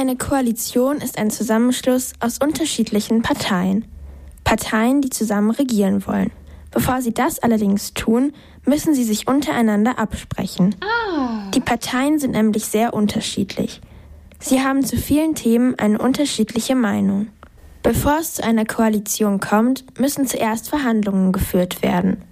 Eine Koalition ist ein Zusammenschluss aus unterschiedlichen Parteien. Parteien, die zusammen regieren wollen. Bevor sie das allerdings tun, müssen sie sich untereinander absprechen. Ah. Die Parteien sind nämlich sehr unterschiedlich. Sie haben zu vielen Themen eine unterschiedliche Meinung. Bevor es zu einer Koalition kommt, müssen zuerst Verhandlungen geführt werden.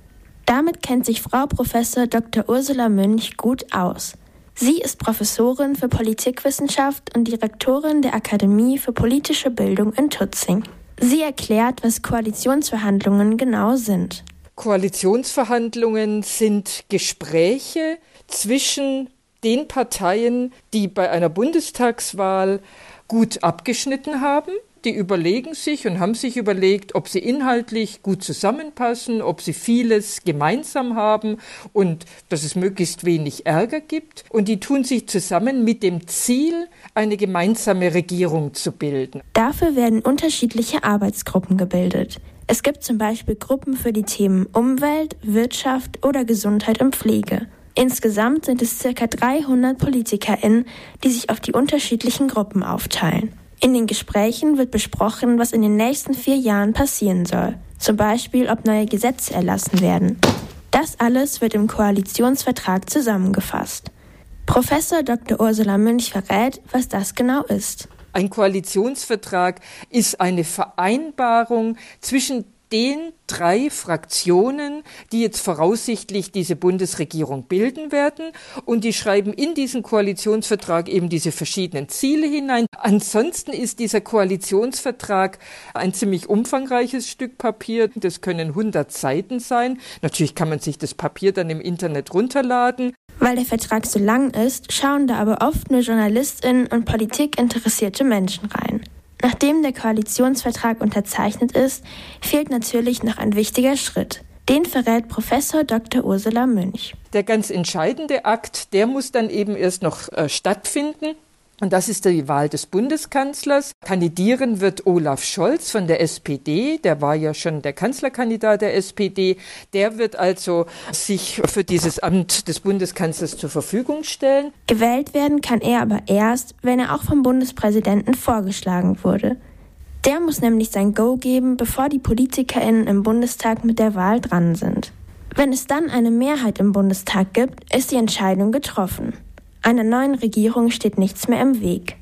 Damit kennt sich Frau Prof. Dr. Ursula Münch gut aus. Sie ist Professorin für Politikwissenschaft und Direktorin der Akademie für politische Bildung in Tutzing. Sie erklärt, was Koalitionsverhandlungen genau sind. Koalitionsverhandlungen sind Gespräche zwischen den Parteien, die bei einer Bundestagswahl gut abgeschnitten haben die überlegen sich und haben sich überlegt, ob sie inhaltlich gut zusammenpassen, ob sie vieles gemeinsam haben und dass es möglichst wenig Ärger gibt. Und die tun sich zusammen mit dem Ziel, eine gemeinsame Regierung zu bilden. Dafür werden unterschiedliche Arbeitsgruppen gebildet. Es gibt zum Beispiel Gruppen für die Themen Umwelt, Wirtschaft oder Gesundheit und Pflege. Insgesamt sind es circa 300 PolitikerInnen, die sich auf die unterschiedlichen Gruppen aufteilen. In den Gesprächen wird besprochen, was in den nächsten vier Jahren passieren soll. Zum Beispiel, ob neue Gesetze erlassen werden. Das alles wird im Koalitionsvertrag zusammengefasst. Professor Dr. Ursula Münch verrät, was das genau ist. Ein Koalitionsvertrag ist eine Vereinbarung zwischen den drei Fraktionen, die jetzt voraussichtlich diese Bundesregierung bilden werden. Und die schreiben in diesen Koalitionsvertrag eben diese verschiedenen Ziele hinein. Ansonsten ist dieser Koalitionsvertrag ein ziemlich umfangreiches Stück Papier. Das können 100 Seiten sein. Natürlich kann man sich das Papier dann im Internet runterladen. Weil der Vertrag so lang ist, schauen da aber oft nur JournalistInnen und politikinteressierte Menschen rein. Nachdem der Koalitionsvertrag unterzeichnet ist, fehlt natürlich noch ein wichtiger Schritt. Den verrät Professor Dr. Ursula Münch. Der ganz entscheidende Akt, der muss dann eben erst noch äh, stattfinden. Und das ist die Wahl des Bundeskanzlers. Kandidieren wird Olaf Scholz von der SPD. Der war ja schon der Kanzlerkandidat der SPD. Der wird also sich für dieses Amt des Bundeskanzlers zur Verfügung stellen. Gewählt werden kann er aber erst, wenn er auch vom Bundespräsidenten vorgeschlagen wurde. Der muss nämlich sein Go geben, bevor die PolitikerInnen im Bundestag mit der Wahl dran sind. Wenn es dann eine Mehrheit im Bundestag gibt, ist die Entscheidung getroffen. Einer neuen Regierung steht nichts mehr im Weg.